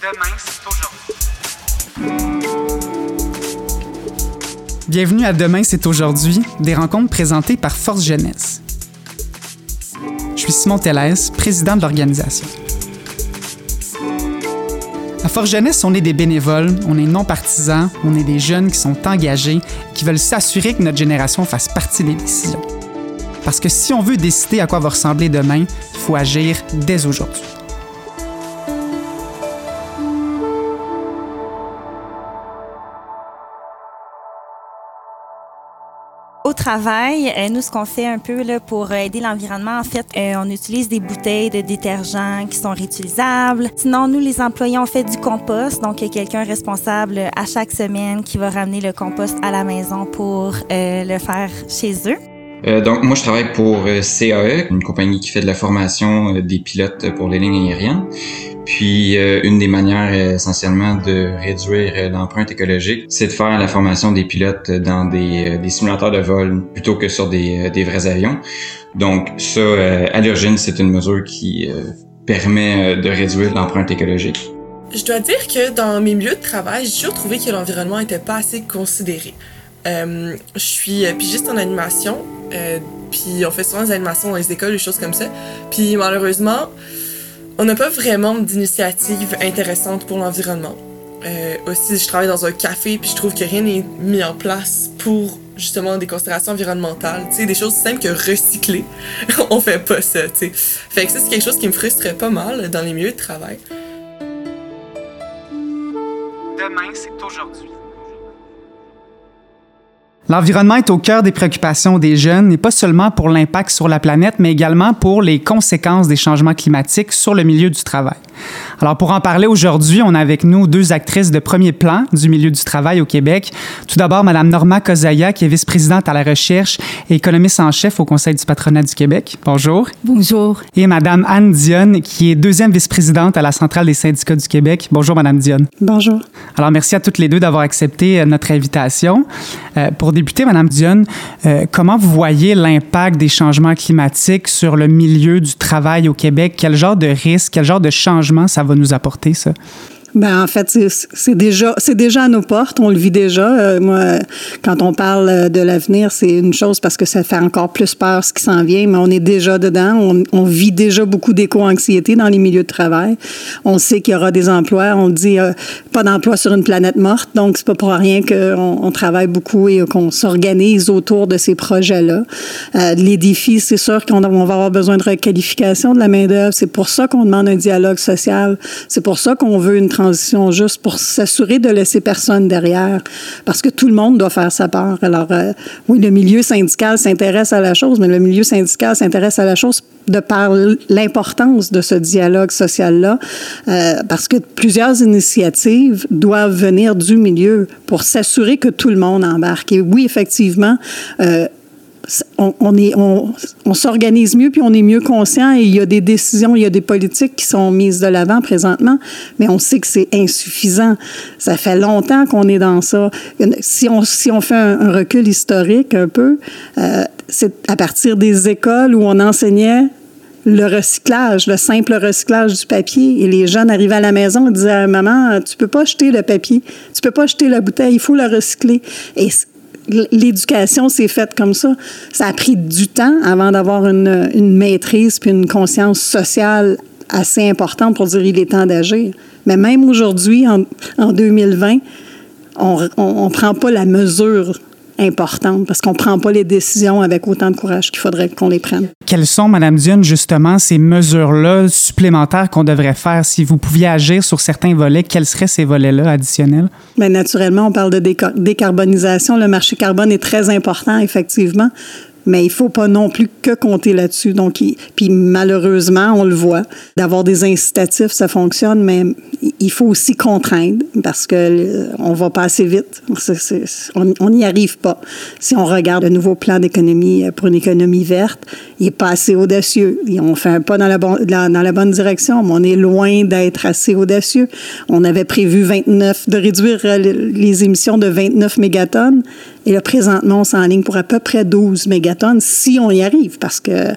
Demain, c'est aujourd'hui. Bienvenue à Demain, c'est aujourd'hui, des rencontres présentées par Force Jeunesse. Je suis Simon Tellès, président de l'organisation. À Force Jeunesse, on est des bénévoles, on est non partisans, on est des jeunes qui sont engagés, qui veulent s'assurer que notre génération fasse partie des décisions. Parce que si on veut décider à quoi va ressembler demain, il faut agir dès aujourd'hui. Travail, euh, nous, ce qu'on fait un peu là, pour aider l'environnement, en fait, euh, on utilise des bouteilles de détergent qui sont réutilisables. Sinon, nous, les employés, on fait du compost. Donc, il y a quelqu'un responsable à chaque semaine qui va ramener le compost à la maison pour euh, le faire chez eux. Euh, donc, moi, je travaille pour euh, CAE, une compagnie qui fait de la formation euh, des pilotes pour les lignes aériennes. Puis, une des manières essentiellement de réduire l'empreinte écologique, c'est de faire la formation des pilotes dans des, simulateurs de vol plutôt que sur des, des vrais avions. Donc, ça, à l'origine, c'est une mesure qui permet de réduire l'empreinte écologique. Je dois dire que dans mes milieux de travail, j'ai toujours trouvé que l'environnement n'était pas assez considéré. Euh, je suis pigiste en animation, euh, puis on fait souvent des animations dans les écoles, des choses comme ça. Puis malheureusement, on n'a pas vraiment d'initiative intéressante pour l'environnement. Euh, aussi, je travaille dans un café, puis je trouve que rien n'est mis en place pour justement des considérations environnementales. Tu sais, des choses simples que recycler. on fait pas ça, tu sais. Fait que ça, c'est quelque chose qui me frustre pas mal dans les milieux de travail. Demain, c'est aujourd'hui. L'environnement est au cœur des préoccupations des jeunes, et pas seulement pour l'impact sur la planète, mais également pour les conséquences des changements climatiques sur le milieu du travail. Alors, pour en parler aujourd'hui, on a avec nous deux actrices de premier plan du milieu du travail au Québec. Tout d'abord, Mme Norma Kozaya, qui est vice-présidente à la recherche et économiste en chef au Conseil du patronat du Québec. Bonjour. Bonjour. Et Mme Anne Dionne, qui est deuxième vice-présidente à la Centrale des syndicats du Québec. Bonjour, Mme Dionne. Bonjour. Alors, merci à toutes les deux d'avoir accepté euh, notre invitation. Euh, pour débuter, Mme Dionne, euh, comment vous voyez l'impact des changements climatiques sur le milieu du travail au Québec? Quel genre de risque, quel genre de changement ça va nous apporter, ça? Ben en fait, c'est déjà c'est déjà à nos portes, on le vit déjà. Euh, moi, quand on parle de l'avenir, c'est une chose parce que ça fait encore plus peur ce qui s'en vient, mais on est déjà dedans. On, on vit déjà beaucoup d'éco-anxiété dans les milieux de travail. On sait qu'il y aura des emplois. On dit euh, pas d'emploi sur une planète morte, donc c'est pas pour rien qu'on on travaille beaucoup et qu'on s'organise autour de ces projets-là. Euh, les défis, c'est sûr qu'on va avoir besoin de requalification de la main d'œuvre. C'est pour ça qu'on demande un dialogue social. C'est pour ça qu'on veut une juste pour s'assurer de laisser personne derrière, parce que tout le monde doit faire sa part. Alors, euh, oui, le milieu syndical s'intéresse à la chose, mais le milieu syndical s'intéresse à la chose de par l'importance de ce dialogue social-là, euh, parce que plusieurs initiatives doivent venir du milieu pour s'assurer que tout le monde embarque. Et oui, effectivement, euh, on, on, s'organise mieux puis on est mieux conscient et il y a des décisions, il y a des politiques qui sont mises de l'avant présentement, mais on sait que c'est insuffisant. Ça fait longtemps qu'on est dans ça. Si on, si on fait un, recul historique un peu, euh, c'est à partir des écoles où on enseignait le recyclage, le simple recyclage du papier. Et les jeunes arrivaient à la maison et disaient Maman, tu peux pas jeter le papier, tu peux pas jeter la bouteille, il faut le recycler. L'éducation s'est faite comme ça. Ça a pris du temps avant d'avoir une, maîtrise puis une conscience sociale assez importante pour dire il est temps d'agir. Mais même aujourd'hui, en, en 2020, on ne prend pas la mesure importante parce qu'on ne prend pas les décisions avec autant de courage qu'il faudrait qu'on les prenne. Quelles sont, Madame Dionne, justement, ces mesures-là supplémentaires qu'on devrait faire? Si vous pouviez agir sur certains volets, quels seraient ces volets-là additionnels? Bien, naturellement, on parle de décarbonisation. Le marché carbone est très important, effectivement mais il faut pas non plus que compter là-dessus. Donc, il, puis malheureusement, on le voit, d'avoir des incitatifs, ça fonctionne, mais il faut aussi contraindre parce que euh, on va pas assez vite. On n'y arrive pas. Si on regarde le nouveau plan d'économie euh, pour une économie verte, il est pas assez audacieux. On fait un pas dans la, dans la bonne direction, mais on est loin d'être assez audacieux. On avait prévu 29, de réduire euh, les émissions de 29 mégatonnes. Et là, présentement, on s'enligne pour à peu près 12 mégatonnes si on y arrive, parce que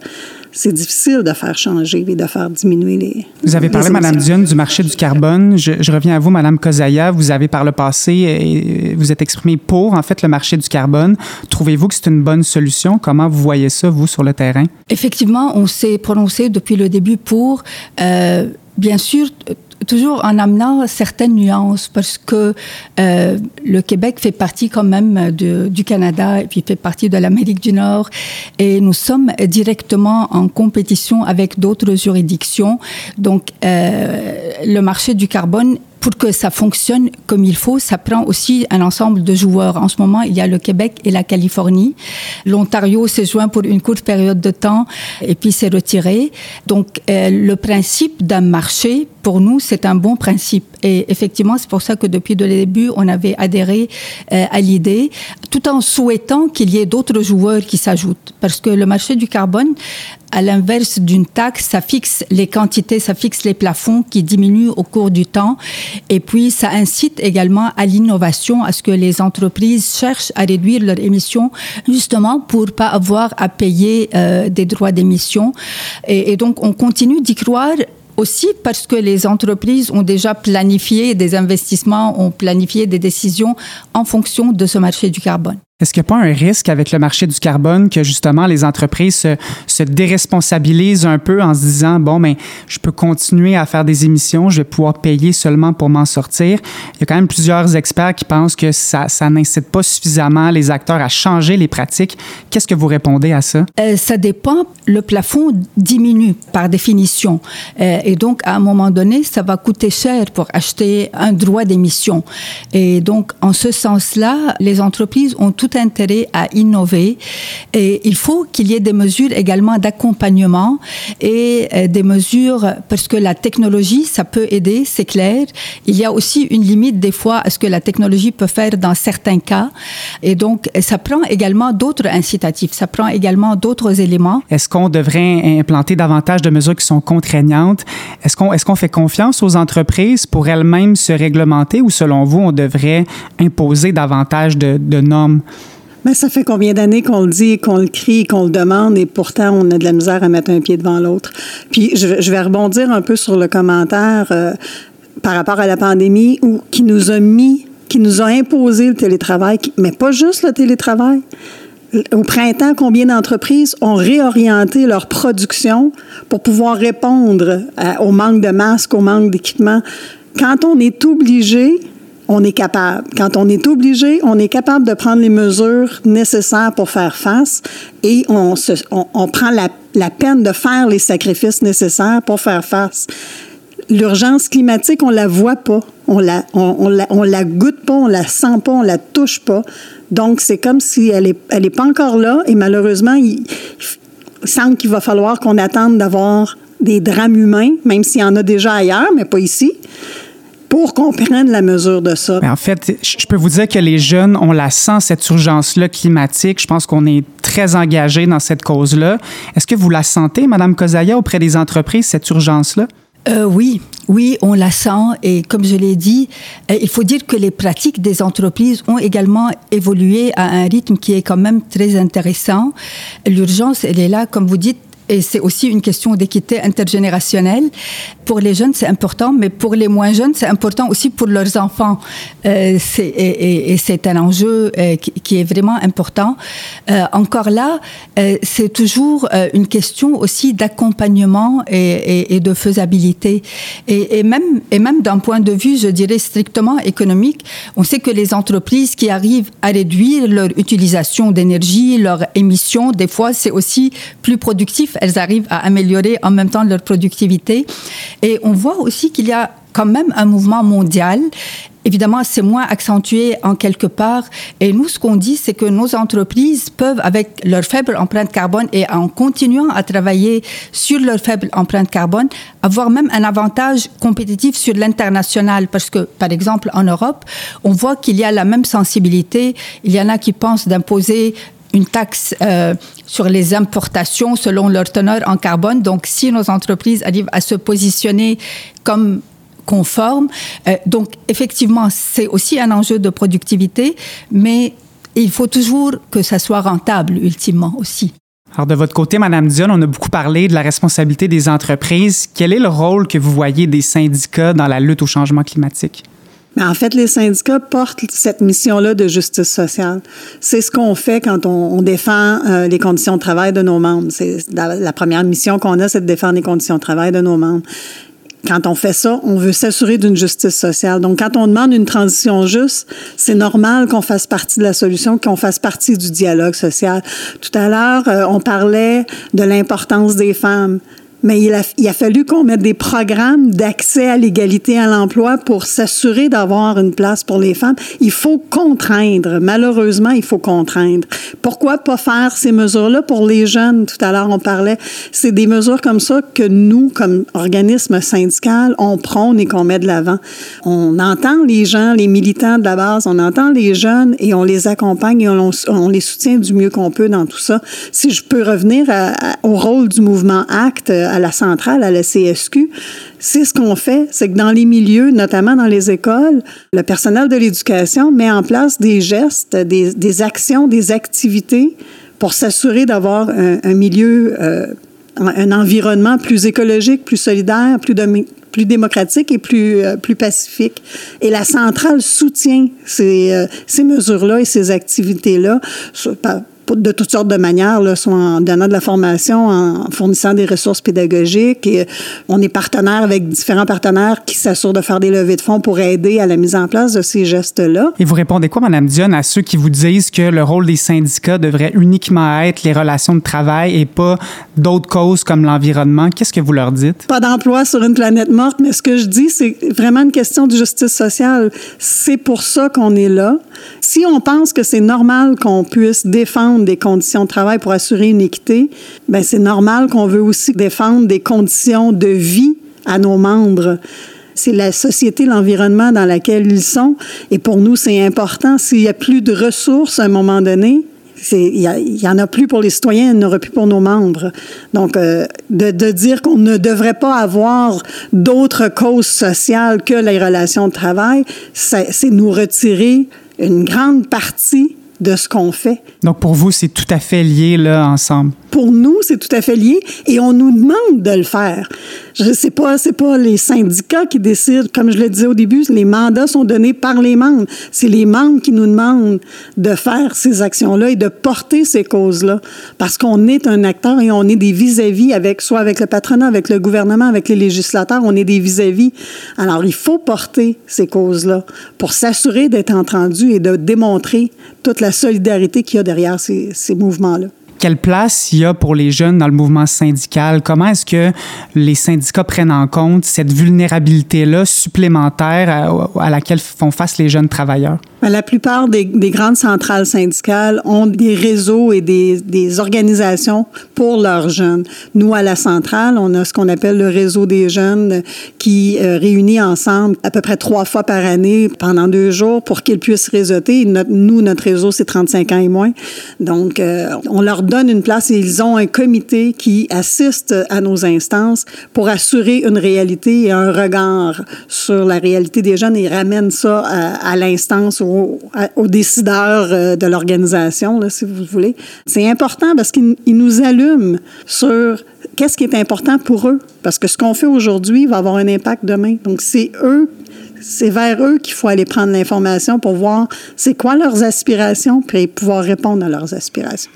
c'est difficile de faire changer et de faire diminuer les. Vous avez parlé, Madame Dionne, du marché du carbone. Je, je, reviens à vous, Madame Kozaya. Vous avez par le passé, et vous êtes exprimé pour, en fait, le marché du carbone. Trouvez-vous que c'est une bonne solution? Comment vous voyez ça, vous, sur le terrain? Effectivement, on s'est prononcé depuis le début pour. Euh, bien sûr, toujours en amenant certaines nuances parce que euh, le Québec fait partie quand même du Canada et puis fait partie de l'Amérique du Nord et nous sommes directement en compétition avec d'autres juridictions. Donc euh, le marché du carbone pour que ça fonctionne comme il faut, ça prend aussi un ensemble de joueurs. En ce moment, il y a le Québec et la Californie. L'Ontario s'est joint pour une courte période de temps et puis s'est retiré. Donc, euh, le principe d'un marché, pour nous, c'est un bon principe. Et effectivement, c'est pour ça que depuis le début, on avait adhéré euh, à l'idée, tout en souhaitant qu'il y ait d'autres joueurs qui s'ajoutent. Parce que le marché du carbone, à l'inverse d'une taxe, ça fixe les quantités, ça fixe les plafonds qui diminuent au cours du temps. Et puis, ça incite également à l'innovation, à ce que les entreprises cherchent à réduire leurs émissions, justement pour pas avoir à payer euh, des droits d'émission. Et, et donc, on continue d'y croire aussi parce que les entreprises ont déjà planifié des investissements, ont planifié des décisions en fonction de ce marché du carbone. Est-ce qu'il n'y a pas un risque avec le marché du carbone que justement les entreprises se, se, déresponsabilisent un peu en se disant bon mais ben, je peux continuer à faire des émissions, je vais pouvoir payer seulement pour m'en sortir? Il y a quand même plusieurs experts qui pensent que ça, ça n'incite pas suffisamment les acteurs à changer les pratiques. Qu'est-ce que vous répondez à ça? Euh, Ça dépend. Le plafond diminue par définition euh, et donc à un moment donné ça va coûter cher pour acheter un droit d'émission. Et donc en ce sens-là, les entreprises ont tout intérêt à innover. Et il faut qu'il y ait des mesures également d'accompagnement et euh, des mesures parce que la technologie ça peut aider c'est clair. Il y a aussi une limite des fois à ce que la technologie peut faire dans certains cas. Et donc ça prend également d'autres incitatifs ça prend également d'autres éléments. Est-ce qu'on devrait implanter davantage de mesures qui sont contraignantes? Est-ce qu'on est-ce qu'on fait confiance aux entreprises pour elles-mêmes se réglementer ou selon vous on devrait imposer davantage de normes? Mais ça fait combien d'années qu'on le dit, qu'on le crie, qu'on le demande, et pourtant on a de la misère à mettre un pied devant l'autre? Puis je, vais rebondir un peu sur le commentaire euh, par rapport à la pandémie où qui nous a mis, qui nous a imposé le télétravail, mais pas juste le télétravail. Au printemps, combien d'entreprises ont réorienté leur production pour pouvoir répondre au manque de masques, au manque d'équipements? Quand on est obligé on est capable. Quand on est obligé, on est capable de prendre les mesures nécessaires pour faire face et on, prend la, peine de faire les sacrifices nécessaires pour faire face. L'urgence climatique, on la voit pas, on la, on, la, on la goûte pas, on la sent pas, on la touche pas. Donc c'est comme si elle est, elle est pas encore là et malheureusement, il semble qu'il va falloir qu'on attende d'avoir des drames humains, même s'il y en a déjà ailleurs, mais pas ici pour qu'on prenne la mesure de ça. Mais en fait, je peux vous dire que les jeunes, on la sent, cette urgence-là climatique. Je pense qu'on est très engagé dans cette cause-là. Est-ce que vous la sentez, Madame Kozaya, auprès des entreprises, cette urgence-là? Euh, oui, oui, on la sent et comme je l'ai dit, euh, il faut dire que les pratiques des entreprises ont également évolué à un rythme qui est quand même très intéressant. L'urgence, elle est là, comme vous dites, et c'est aussi une question d'équité intergénérationnelle. Pour les jeunes, c'est important, mais pour les moins jeunes, c'est important aussi pour leurs enfants. Euh, et, et, c'est un enjeu euh, qui, est vraiment important. Euh, encore là, c'est toujours une question aussi d'accompagnement et, et, de faisabilité. Et, même, et même d'un point de vue, je dirais, strictement économique, on sait que les entreprises qui arrivent à réduire leur utilisation d'énergie, leur émission, des fois, c'est aussi plus productif elles arrivent à améliorer en même temps leur productivité. Et on voit aussi qu'il y a quand même un mouvement mondial. Évidemment, c'est moins accentué en quelque part. Et nous, ce qu'on dit, c'est que nos entreprises peuvent, avec leur faible empreinte carbone et en continuant à travailler sur leur faible empreinte carbone, avoir même un avantage compétitif sur l'international. Parce que, par exemple, en Europe, on voit qu'il y a la même sensibilité. Il y en a qui pensent d'imposer une taxe euh, sur les importations selon leur teneur en carbone. Donc, si nos entreprises arrivent à se positionner comme conformes, euh, donc effectivement, c'est aussi un enjeu de productivité, mais il faut toujours que ça soit rentable ultimement aussi. Alors, de votre côté, Madame Dion, on a beaucoup parlé de la responsabilité des entreprises. Quel est le rôle que vous voyez des syndicats dans la lutte au changement climatique? Mais en fait, les syndicats portent cette mission-là de justice sociale. C'est ce qu'on fait quand on, on défend euh, les conditions de travail de nos membres. C'est la première mission qu'on a, c'est de défendre les conditions de travail de nos membres. Quand on fait ça, on veut s'assurer d'une justice sociale. Donc, quand on demande une transition juste, c'est normal qu'on fasse partie de la solution, qu'on fasse partie du dialogue social. Tout à l'heure, euh, on parlait de l'importance des femmes mais il a, il a fallu qu'on mette des programmes d'accès à l'égalité à l'emploi pour s'assurer d'avoir une place pour les femmes. Il faut contraindre. Malheureusement, il faut contraindre. Pourquoi pas faire ces mesures-là pour les jeunes? Tout à l'heure, on parlait. C'est des mesures comme ça que nous, comme organisme syndical, on prône et qu'on met de l'avant. On entend les gens, les militants de la base, on entend les jeunes et on les accompagne et on, les soutient du mieux qu'on peut dans tout ça. Si je peux revenir au rôle du mouvement ACT, à la centrale, à la CSQ, c'est ce qu'on fait, c'est que dans les milieux, notamment dans les écoles, le personnel de l'éducation met en place des gestes, des, actions, des activités pour s'assurer d'avoir un, milieu, euh, un environnement plus écologique, plus solidaire, plus, démocratique et plus, euh, plus pacifique. Et la centrale soutient ces, euh, ces mesures-là et ces activités-là de toutes sortes de manières, là, soit en donnant de la formation, en fournissant des ressources pédagogiques. Et on est partenaire avec différents partenaires qui s'assurent de faire des levées de fonds pour aider à la mise en place de ces gestes-là. Et vous répondez quoi, Mme Dionne, à ceux qui vous disent que le rôle des syndicats devrait uniquement être les relations de travail et pas d'autres causes comme l'environnement? Qu'est-ce que vous leur dites? Pas d'emploi sur une planète morte, mais ce que je dis, c'est vraiment une question de justice sociale. C'est pour ça qu'on est là. Si on pense que c'est normal qu'on puisse défendre des conditions de travail pour assurer une équité, ben c'est normal qu'on veut aussi défendre des conditions de vie à nos membres c'est la société, l'environnement dans lequel ils sont. Et pour nous, c'est important. S'il n'y a plus de ressources à un moment donné, il y, en a plus pour les citoyens, il n'y en aura plus pour nos membres. Donc, euh, de, dire qu'on ne devrait pas avoir d'autres causes sociales que les relations de travail, c'est nous retirer une grande partie de ce qu'on fait. Donc, pour vous, c'est tout à fait lié, là, ensemble? Pour nous, c'est tout à fait lié et on nous demande de le faire. Je sais pas, c'est pas les syndicats qui décident. Comme je le disais au début, les mandats sont donnés par les membres. C'est les membres qui nous demandent de faire ces actions-là et de porter ces causes-là. Parce qu'on est un acteur et on est des vis-à-vis avec, soit avec le patronat, avec le gouvernement, avec les législateurs, on est des vis-à-vis. Alors, il faut porter ces causes-là pour s'assurer d'être entendu et de démontrer toute la solidarité qu'il y a derrière ces, ces mouvements-là quelle place il y a pour les jeunes dans le mouvement syndical? Comment est-ce que les syndicats prennent en compte cette vulnérabilité-là supplémentaire à, laquelle font face les jeunes travailleurs? Ben, la plupart des, des, grandes centrales syndicales ont des réseaux et des, organisations pour leurs jeunes. Nous, à la centrale, on a ce qu'on appelle le réseau des jeunes qui euh, réunit ensemble à peu près trois fois par année pendant deux jours pour qu'ils puissent réseauter. Nous, notre réseau, c'est 35 ans et moins. Donc, euh, on leur une place et ils ont un comité qui assiste à nos instances pour assurer une réalité et un regard sur la réalité des jeunes et ramène ça à, à l'instance aux, décideurs euh, de l'organisation, si vous voulez. C'est important parce qu'ils nous allument sur qu'est-ce qui est important pour eux. Parce que ce qu'on fait aujourd'hui va avoir un impact demain. Donc, c'est eux c'est vers eux qu'il faut aller prendre l'information pour voir c'est quoi leurs aspirations, puis pouvoir répondre à leurs aspirations.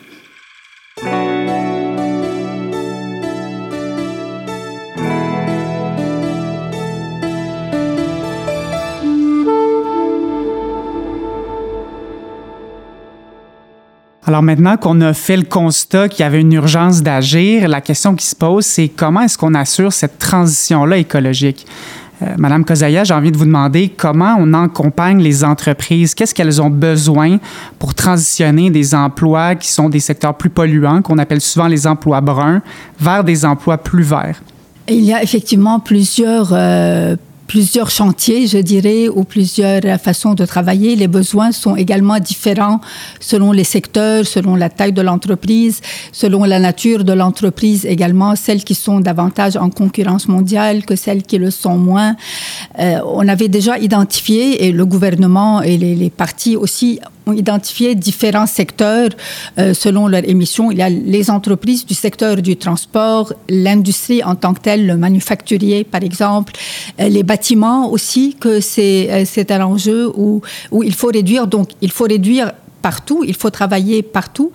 Alors maintenant qu'on a fait le constat qu'il y avait une urgence d'agir, la question qui se pose, c'est comment est-ce qu'on assure cette transition-là écologique? Euh, Madame Kozaya, j'ai envie de vous demander comment on accompagne les entreprises, qu'est-ce qu'elles ont besoin pour transitionner des emplois qui sont des secteurs plus polluants, qu'on appelle souvent les emplois bruns, vers des emplois plus verts? Il y a effectivement plusieurs euh, plusieurs chantiers, je dirais, ou plusieurs façons de travailler. Les besoins sont également différents selon les secteurs, selon la taille de l'entreprise, selon la nature de l'entreprise également, celles qui sont davantage en concurrence mondiale que celles qui le sont moins. Euh, on avait déjà identifié, et le gouvernement et les, les partis aussi ont identifié différents secteurs euh, selon leur émission. Il y a les entreprises du secteur du transport, l'industrie en tant que telle, le manufacturier par exemple, euh, les bâtiments aussi, que c'est euh, un enjeu où, où il faut réduire. Donc il faut réduire partout, il faut travailler partout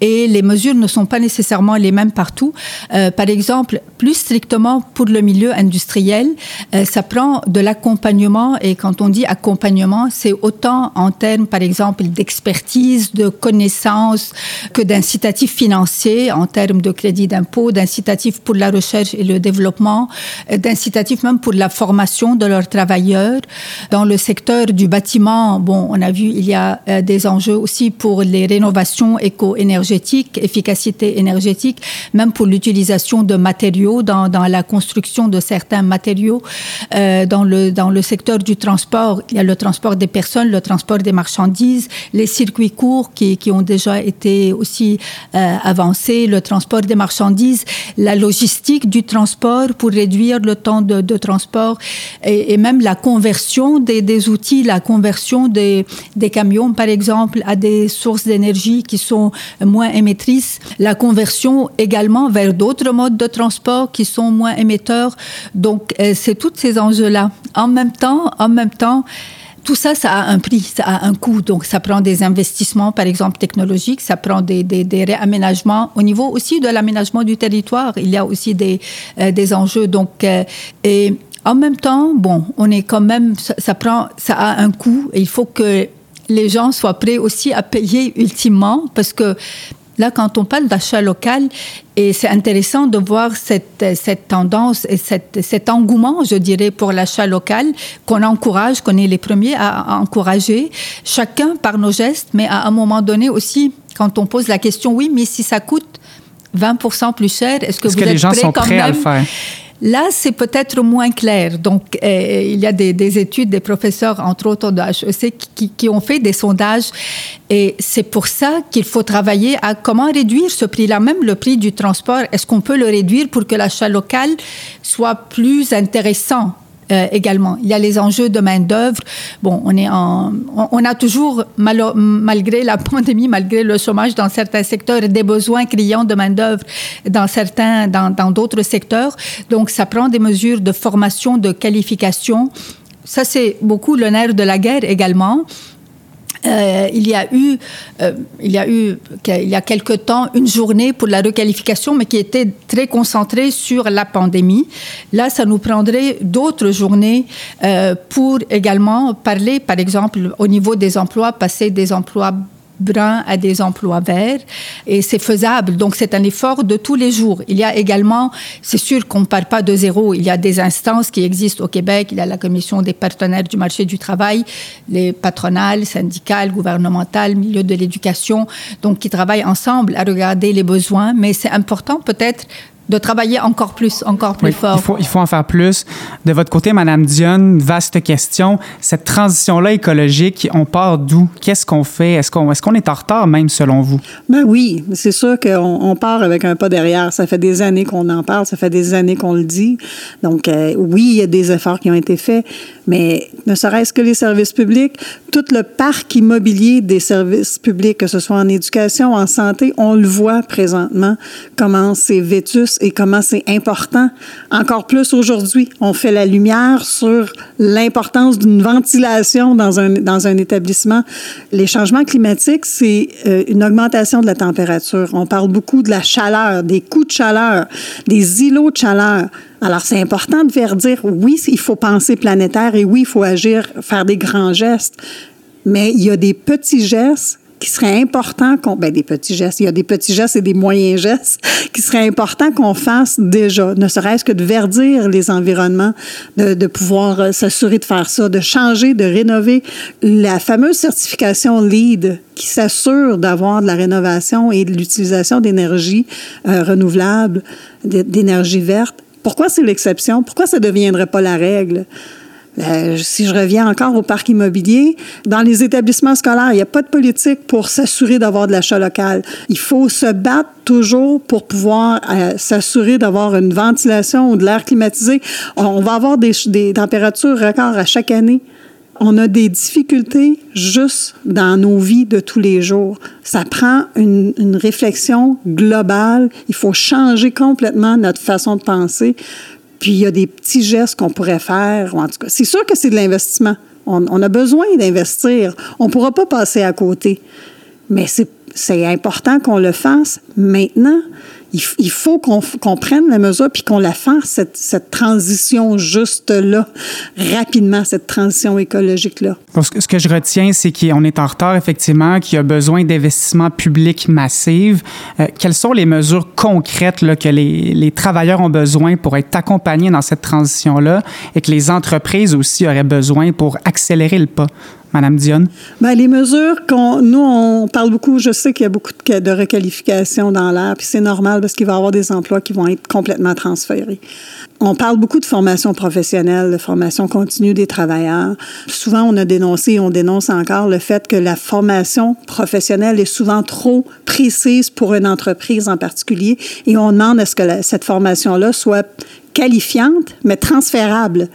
et les mesures ne sont pas nécessairement les mêmes partout. Euh, par exemple, plus strictement pour le milieu industriel, euh, ça prend de l'accompagnement et quand on dit accompagnement, c'est autant en termes, par exemple, d'expertise, de connaissances que d'incitatifs financiers en termes de crédit d'impôt, d'incitatifs pour la recherche et le développement, euh, d'incitatifs même pour la formation de leurs travailleurs. Dans le secteur du bâtiment, bon, on a vu, il y a des enjeux aussi pour les rénovations éco-énergétiques, efficacité énergétique, même pour l'utilisation de matériaux dans, la construction de certains matériaux. Euh, dans, le, dans le secteur du transport, il y a le transport des personnes, le transport des marchandises, les circuits courts qui, qui ont déjà été aussi euh, avancés, le transport des marchandises, la logistique du transport pour réduire le temps de, transport et, même la conversion des, outils, la conversion des, camions, par exemple, des sources d'énergie qui sont moins émettrices, la conversion également vers d'autres modes de transport qui sont moins émetteurs. Donc, euh, c'est tous ces enjeux-là. En même temps, en même temps, tout ça, ça a un prix, ça a un coût. Donc, ça prend des investissements, par exemple, technologiques, ça prend des, des, réaménagements au niveau aussi de l'aménagement du territoire. Il y a aussi des, euh, des enjeux. Donc, euh, et en même temps, bon, on est quand même, ça, ça, prend, ça a un coût. Et il faut que les gens soient prêts aussi à payer ultimement parce que Là, quand on parle d'achat local, et c'est intéressant de voir cette, cette tendance et cette, cet engouement, je dirais, pour l'achat local qu'on encourage, qu'on est les premiers à, encourager, chacun par nos gestes, mais à un moment donné aussi, quand on pose la question, oui, mais si ça coûte 20% plus cher, est-ce que est vous que êtes les gens prêts sont quand prêts même à le faire? Là, c'est peut-être moins clair. Donc, euh, il y a des, des, études, des professeurs, entre autres de HEC, qui ont fait des sondages. Et c'est pour ça qu'il faut travailler à comment réduire ce prix-là. Même le prix du transport, est-ce qu'on peut le réduire pour que l'achat local soit plus intéressant? Euh, également. Il y a les enjeux de main-d'œuvre. Bon, on, est en, on, a toujours, mal, malgré la pandémie, malgré le chômage dans certains secteurs, des besoins criants de main-d'œuvre dans certains, dans d'autres secteurs. Donc, ça prend des mesures de formation, de qualification. Ça, c'est beaucoup le nerf de la guerre également. Euh, il y a eu, euh, il y a eu, il y a quelque temps, une journée pour la requalification, mais qui était très concentrée sur la pandémie. Là, ça nous prendrait d'autres journées euh, pour également parler, par exemple, au niveau des emplois, passer des emplois bruns à des emplois verts et c'est faisable. Donc c'est un effort de tous les jours. Il y a également, c'est sûr qu'on ne part pas de zéro, il y a des instances qui existent au Québec, il y a la commission des partenaires du marché du travail, les patronales, syndicales, gouvernementales, milieu de l'éducation, donc qui travaillent ensemble à regarder les besoins, mais c'est important peut-être de travailler encore plus, encore plus oui, fort. Il faut, il faut en faire plus. De votre côté, Madame Dionne, vaste question. Cette transition-là écologique, on part d'où? Qu'est-ce qu'on fait? Est-ce qu'on est, qu'on est en retard même selon vous? Ben oui, c'est sûr qu'on on part avec un pas derrière. Ça fait des années qu'on en parle, ça fait des années qu'on le dit. Donc euh, oui, il y a des efforts qui ont été faits, mais ne serait-ce que les services publics, tout le parc immobilier des services publics, que ce soit en éducation, en santé, on le voit présentement, comment c'est vétus et comment c'est important. Encore plus aujourd'hui, on fait la lumière sur l'importance d'une ventilation dans un, dans un établissement. Les changements climatiques, c'est euh, une augmentation de la température. On parle beaucoup de la chaleur, des coups de chaleur, des îlots de chaleur. Alors, c'est important de dire, oui, il faut penser planétaire et oui, il faut agir, faire des grands gestes. Mais il y a des petits gestes qui serait important qu'on ben des petits gestes, il y a des petits gestes et des moyens gestes qui seraient importants qu'on fasse déjà, ne serait-ce que de verdir les environnements, de, pouvoir s'assurer de faire ça, de changer, de rénover la fameuse certification LEED qui s'assure d'avoir de la rénovation et de l'utilisation d'énergie euh, renouvelable, d'énergie verte. Pourquoi c'est l'exception? Pourquoi ça ne deviendrait pas la règle? Euh, si je reviens encore au parc immobilier, dans les établissements scolaires, il n'y a pas de politique pour s'assurer d'avoir de l'achat local. Il faut se battre toujours pour pouvoir euh, s'assurer d'avoir une ventilation ou de l'air climatisé. On, va avoir des, des températures records à chaque année. On a des difficultés juste dans nos vies de tous les jours. Ça prend une, réflexion globale. Il faut changer complètement notre façon de penser. Puis il y a des petits gestes qu'on pourrait faire. En tout cas, c'est sûr que c'est de l'investissement. On, a besoin d'investir. On ne pourra pas passer à côté. Mais c'est important qu'on le fasse maintenant il, faut qu'on prenne la mesure puis qu'on la fasse, cette, transition juste-là, rapidement, cette transition écologique-là. Ce que je retiens, c'est qu'on est en retard, effectivement, qu'il y a besoin d'investissements publics massifs. Euh, quelles sont les mesures concrètes là, que les, les, travailleurs ont besoin pour être accompagnés dans cette transition-là et que les entreprises aussi auraient besoin pour accélérer le pas? Madame Dionne? Bien, les mesures qu'on. Nous, on parle beaucoup, je sais qu'il y a beaucoup de, de requalification dans l'air, puis c'est normal parce qu'il va y avoir des emplois qui vont être complètement transférés. On parle beaucoup de formation professionnelle, de formation continue des travailleurs. Souvent, on a dénoncé, on dénonce encore le fait que la formation professionnelle est souvent trop précise pour une entreprise en particulier et on demande à ce que cette formation-là soit qualifiante, mais transférable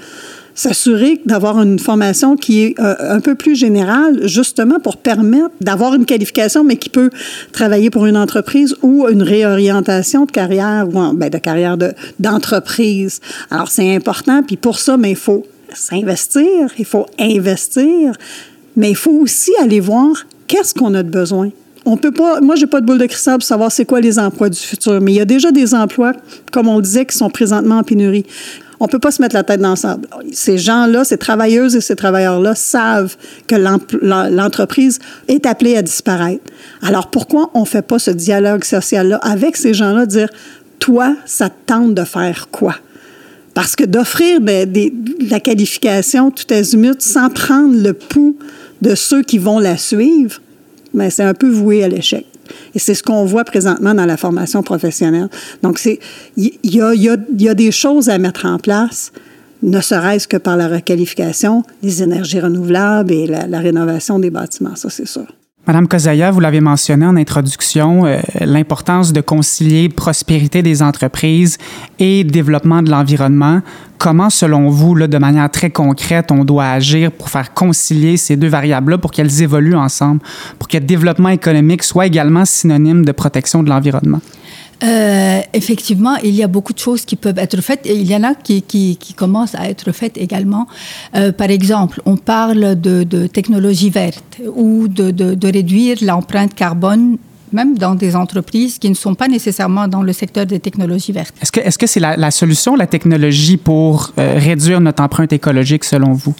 s'assurer d'avoir une formation qui est euh, un peu plus générale, justement pour permettre d'avoir une qualification, mais qui peut travailler pour une entreprise ou une réorientation de carrière ou ben, de carrière d'entreprise. Alors c'est important, puis pour ça, mais il faut s'investir, il faut investir, mais il faut aussi aller voir qu'est-ce qu'on a de besoin. On peut pas, moi, j'ai pas de boule de cristal pour savoir c'est quoi les emplois du futur, mais il y a déjà des emplois, comme on le disait, qui sont présentement en pénurie. On peut pas se mettre la tête dans le sable. Ces gens-là, ces travailleuses et ces travailleurs-là savent que l'entreprise est appelée à disparaître. Alors pourquoi on fait pas ce dialogue social-là avec ces gens-là, dire toi, ça te tente de faire quoi? Parce que d'offrir ben, de la qualification tout azimut sans prendre le pouls de ceux qui vont la suivre, ben, c'est un peu voué à l'échec. Et c'est ce qu'on voit présentement dans la formation professionnelle. Donc, c'est, il y a, y, a, y a des choses à mettre en place, ne serait-ce que par la requalification des énergies renouvelables et la, la rénovation des bâtiments, ça c'est sûr. Madame Kozaya, vous l'avez mentionné en introduction, euh, l'importance de concilier prospérité des entreprises et développement de l'environnement. Comment, selon vous, là, de manière très concrète, on doit agir pour faire concilier ces deux variables-là pour qu'elles évoluent ensemble, pour que le développement économique soit également synonyme de protection de l'environnement? Euh, effectivement, il y a beaucoup de choses qui peuvent être faites et il y en a qui, qui, qui commencent à être faites également. Euh, par exemple, on parle de, de technologie verte ou de, de, réduire l'empreinte carbone même dans des entreprises qui ne sont pas nécessairement dans le secteur des technologies vertes. Est-ce que c'est -ce la, la, solution, la technologie, pour euh, réduire notre empreinte écologique selon vous?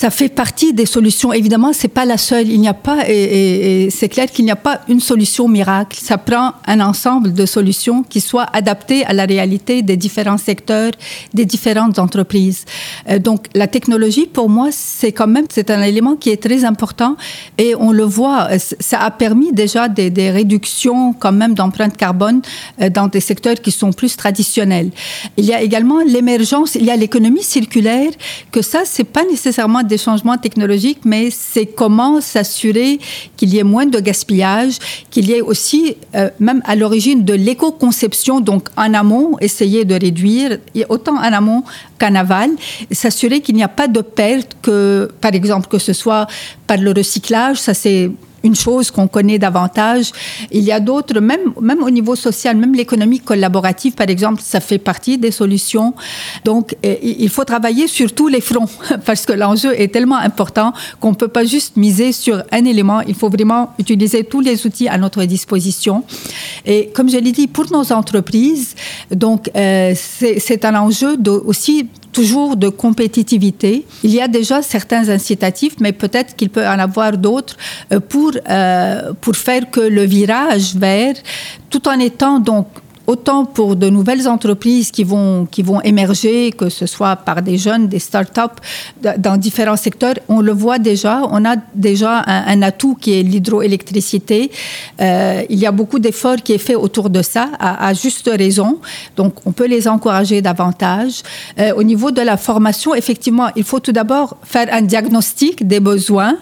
Ça fait partie des solutions. Évidemment, c'est pas la seule. Il n'y a pas, et, c'est clair qu'il n'y a pas une solution miracle. Ça prend un ensemble de solutions qui soient adaptées à la réalité des différents secteurs, des différentes entreprises. Euh, donc, la technologie, pour moi, c'est quand même, c'est un élément qui est très important et on le voit. Ça a permis déjà des, des réductions quand même d'empreinte carbone euh, dans des secteurs qui sont plus traditionnels. Il y a également l'émergence, il y a l'économie circulaire, que ça, c'est pas nécessairement des changements technologiques, mais c'est comment s'assurer qu'il y ait moins de gaspillage, qu'il y ait aussi, euh, même à l'origine de l'éco-conception, donc en amont, essayer de réduire, autant en amont qu'en aval, s'assurer qu'il n'y a pas de perte, que, par exemple, que ce soit par le recyclage, ça c'est une chose qu'on connaît davantage. Il y a d'autres, même, même au niveau social, même l'économie collaborative, par exemple, ça fait partie des solutions. Donc, il faut travailler sur tous les fronts parce que l'enjeu est tellement important qu'on ne peut pas juste miser sur un élément. Il faut vraiment utiliser tous les outils à notre disposition. Et comme je l'ai dit, pour nos entreprises, donc, euh, c'est un enjeu aussi toujours de compétitivité. Il y a déjà certains incitatifs, mais peut-être qu'il peut en avoir d'autres euh, pour, euh, pour faire que le virage vers, tout en étant donc autant pour de nouvelles entreprises qui vont, qui vont émerger, que ce soit par des jeunes, des start-up dans différents secteurs. On le voit déjà, on a déjà un, atout qui est l'hydroélectricité. Euh, il y a beaucoup d'efforts qui est fait autour de ça, à, juste raison. Donc, on peut les encourager davantage. Euh, au niveau de la formation, effectivement, il faut tout d'abord faire un diagnostic des besoins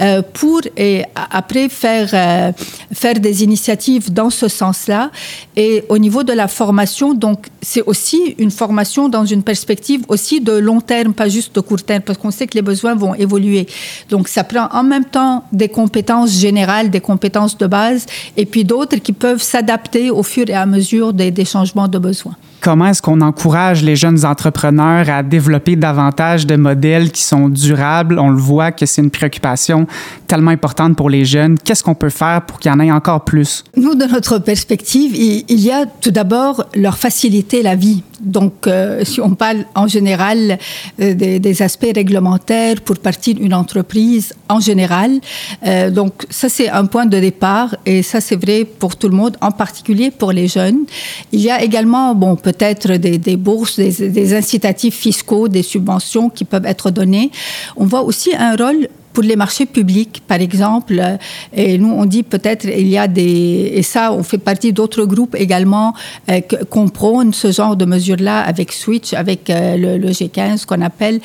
euh, pour et après faire, faire des initiatives dans ce sens-là. Et au niveau de la formation, donc c'est aussi une formation dans une perspective aussi de long terme, pas juste de court terme, parce qu'on sait que les besoins vont évoluer. Donc ça prend en même temps des compétences générales, des compétences de base, et puis d'autres qui peuvent s'adapter au fur et à mesure des, des changements de besoins comment est-ce qu'on encourage les jeunes entrepreneurs à développer davantage de modèles qui sont durables? On le voit que c'est une préoccupation tellement importante pour les jeunes. Qu'est-ce qu'on peut faire pour qu'il y en ait encore plus? Nous, de notre perspective, il y a tout d'abord leur faciliter la vie. Donc, euh, si on parle en général euh, des, aspects réglementaires pour partir d'une entreprise en général, euh, donc ça c'est un point de départ et ça c'est vrai pour tout le monde, en particulier pour les jeunes. Il y a également, bon, peut-être des, bourses, des incitatifs fiscaux, des subventions qui peuvent être données. On voit aussi un rôle pour les marchés publics, par exemple, et nous, on dit peut-être il y a des... Et ça, on fait partie d'autres groupes également euh, qu'on prône ce genre de mesures-là avec Switch, avec euh, le, le, G15 qu'on appelle,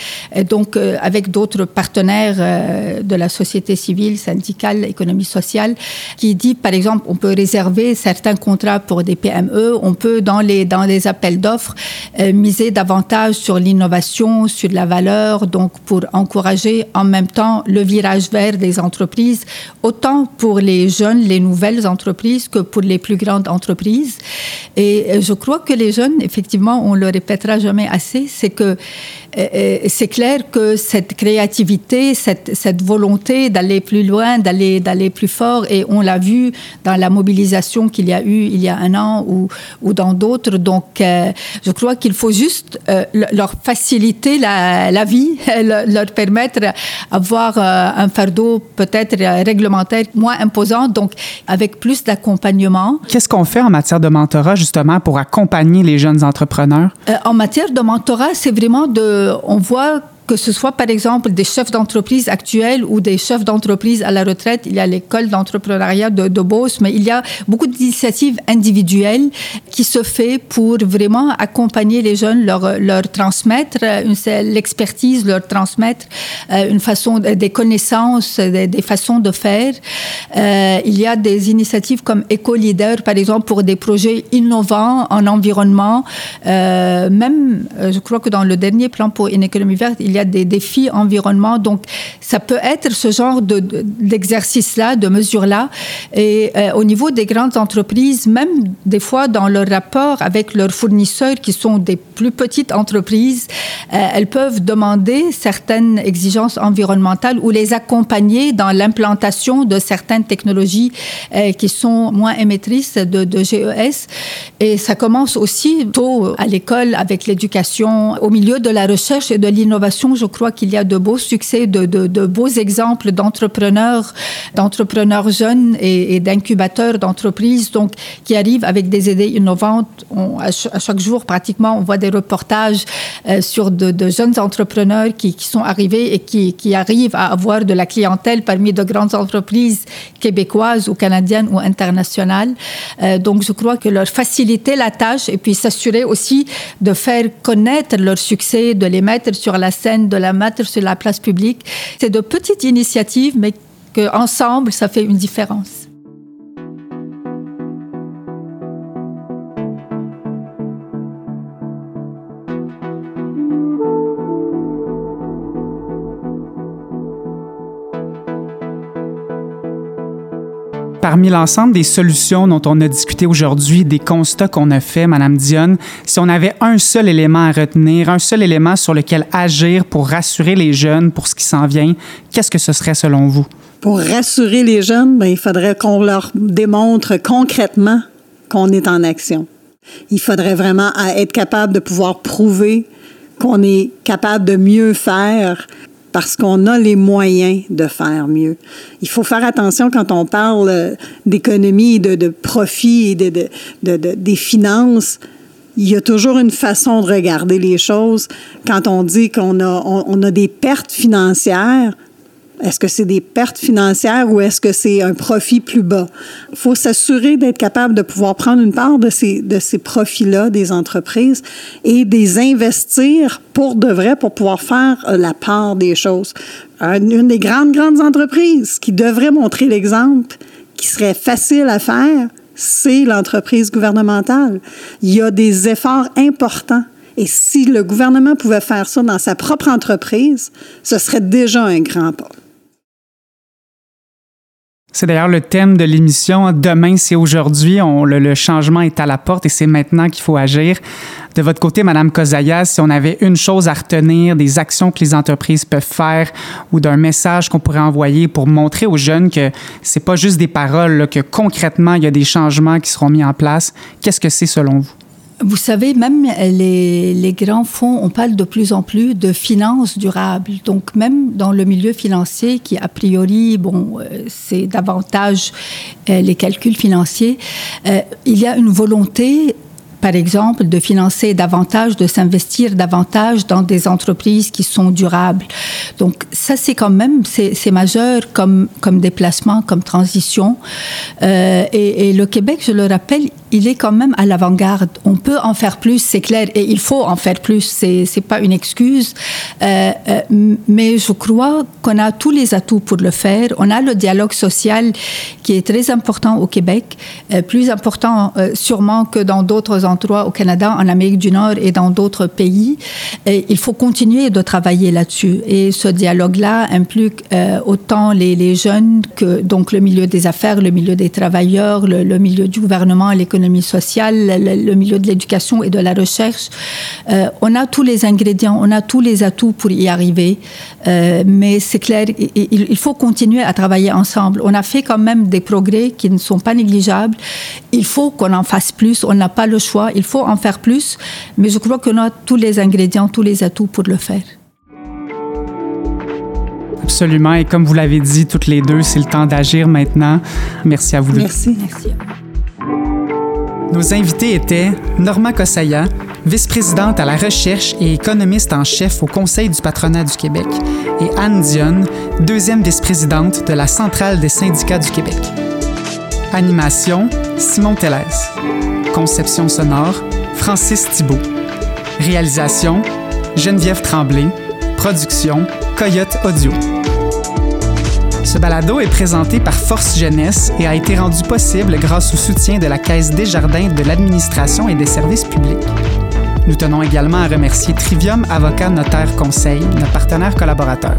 donc euh, avec d'autres partenaires euh, de la société civile, syndicale, économie sociale, qui dit, par exemple, on peut réserver certains contrats pour des PME, on peut, dans les, dans les appels d'offres, euh, miser davantage sur l'innovation, sur la valeur, donc pour encourager en même temps le virage vert des entreprises, autant pour les jeunes, les nouvelles entreprises, que pour les plus grandes entreprises. Et je crois que les jeunes, effectivement, on le répétera jamais assez, c'est que c'est clair que cette créativité, cette, cette volonté d'aller plus loin, d'aller d'aller plus fort, et on l'a vu dans la mobilisation qu'il y a eu il y a un an ou, ou dans d'autres. Donc, euh, je crois qu'il faut juste euh, leur faciliter la, la vie, leur permettre d'avoir euh, un fardeau peut-être réglementaire moins imposant, donc avec plus d'accompagnement. Qu'est-ce qu'on fait en matière de mentorat justement pour accompagner les jeunes entrepreneurs? en matière de mentorat, c'est vraiment de on voit que ce soit par exemple des chefs d'entreprise actuels ou des chefs d'entreprise à la retraite. Il y a l'école d'entrepreneuriat de, de Beauce, mais il y a beaucoup d'initiatives individuelles qui se fait pour vraiment accompagner les jeunes, leur, leur transmettre l'expertise, leur transmettre euh, une façon, des connaissances, des, façons de faire. Euh, il y a des initiatives comme Éco-Leader, par exemple, pour des projets innovants en environnement. Euh, même, je crois que dans le dernier plan pour une économie verte, il y a des défis environnement. Donc, ça peut être ce genre d'exercice-là, de, de mesure-là. Et euh, au niveau des grandes entreprises, même des fois dans leur rapport avec leurs fournisseurs, qui sont des plus petites entreprises, euh, elles peuvent demander certaines exigences environnementales ou les accompagner dans l'implantation de certaines technologies euh, qui sont moins émettrices de, de GES. Et ça commence aussi tôt à l'école avec l'éducation, au milieu de la recherche et de l'innovation je crois qu'il y a de beaux succès, de, beaux exemples d'entrepreneurs, d'entrepreneurs jeunes et, d'incubateurs d'entreprises, donc qui arrivent avec des idées innovantes. À, ch à, chaque jour, pratiquement, on voit des reportages euh, sur de, jeunes entrepreneurs qui, sont arrivés et qui, qui arrivent à avoir de la clientèle parmi de grandes entreprises québécoises ou canadiennes ou internationales. Euh, donc, je crois que leur faciliter la tâche et puis s'assurer aussi de faire connaître leur succès, de les mettre sur la scène de la mettre sur la place publique. C'est de petites initiatives, mais qu'ensemble, ça fait une différence. Parmi l'ensemble des solutions dont on a discuté aujourd'hui, des constats qu'on a fait, Madame Dionne, si on avait un seul élément à retenir, un seul élément sur lequel agir pour rassurer les jeunes pour ce qui s'en vient, qu'est-ce que ce serait selon vous? Pour rassurer les jeunes, bien, il faudrait qu'on leur démontre concrètement qu'on est en action. Il faudrait vraiment être capable de pouvoir prouver qu'on est capable de mieux faire parce qu'on a les moyens de faire mieux. Il faut faire attention quand on parle d'économie, de, de profit de, de, de, des finances. Il y a toujours une façon de regarder les choses. Quand on dit qu'on a, on a des pertes financières, est-ce que c'est des pertes financières ou est-ce que c'est un profit plus bas? Il faut s'assurer d'être capable de pouvoir prendre une part de ces, de ces profits-là des entreprises et des investir pour de vrai pour pouvoir faire la part des choses. Une des grandes, grandes entreprises qui devrait montrer l'exemple, qui serait facile à faire, c'est l'entreprise gouvernementale. Il y a des efforts importants. Et si le gouvernement pouvait faire ça dans sa propre entreprise, ce serait déjà un grand pas. C'est d'ailleurs le thème de l'émission. Demain, c'est aujourd'hui. Le, changement est à la porte et c'est maintenant qu'il faut agir. De votre côté, Madame Kozaya, si on avait une chose à retenir, des actions que les entreprises peuvent faire ou d'un message qu'on pourrait envoyer pour montrer aux jeunes que c'est pas juste des paroles, que concrètement il y a des changements qui seront mis en place, qu'est-ce que c'est selon vous? Vous savez, même les, grands fonds, on parle de plus en plus de finances durables. Donc, même dans le milieu financier, qui a priori, bon, euh, c'est davantage euh, les calculs financiers, euh, il y a une volonté par exemple, de financer davantage, de s'investir davantage dans des entreprises qui sont durables. Donc ça, c'est quand même, c'est majeur comme, comme déplacement, comme transition. Et, le Québec, je le rappelle, il est quand même à l'avant-garde. On peut en faire plus, c'est clair, et il faut en faire plus. C'est c'est pas une excuse, euh, euh, mais je crois qu'on a tous les atouts pour le faire. On a le dialogue social qui est très important au Québec, euh, plus important sûrement que dans d'autres endroits au Canada, en Amérique du Nord et dans d'autres pays. Il faut continuer de travailler là-dessus. Et ce dialogue-là implique autant les, les, jeunes que donc le milieu des affaires, le milieu des travailleurs, le, le milieu du gouvernement, l'économie sociale, le, le, milieu de l'éducation et de la recherche. Euh, on a tous les ingrédients, on a tous les atouts pour y arriver, euh, mais c'est clair, il, il, faut continuer à travailler ensemble. On a fait quand même des progrès qui ne sont pas négligeables. Il faut qu'on en fasse plus, on n'a pas le choix, il faut en faire plus, mais je crois qu'on a tous les ingrédients, tous les atouts pour le faire. Absolument. Et comme vous l'avez dit toutes les deux, c'est le temps d'agir maintenant. Merci à vous deux. Merci. Merci. Nos invités étaient Norma Kossaya, vice-présidente à la recherche et économiste en chef au Conseil du patronat du Québec, et Anne Dionne, deuxième vice-présidente de la Centrale des syndicats du Québec. Animation, Simon Tellez. Conception sonore, Francis Thibault. Réalisation, Geneviève Tremblay. Production, Coyote Audio. Ce balado est présenté par Force Jeunesse et a été rendu possible grâce au soutien de la Caisse Desjardins de l'administration et des services publics. Nous tenons également à remercier Trivium Avocat Notaire Conseil, notre partenaire collaborateur.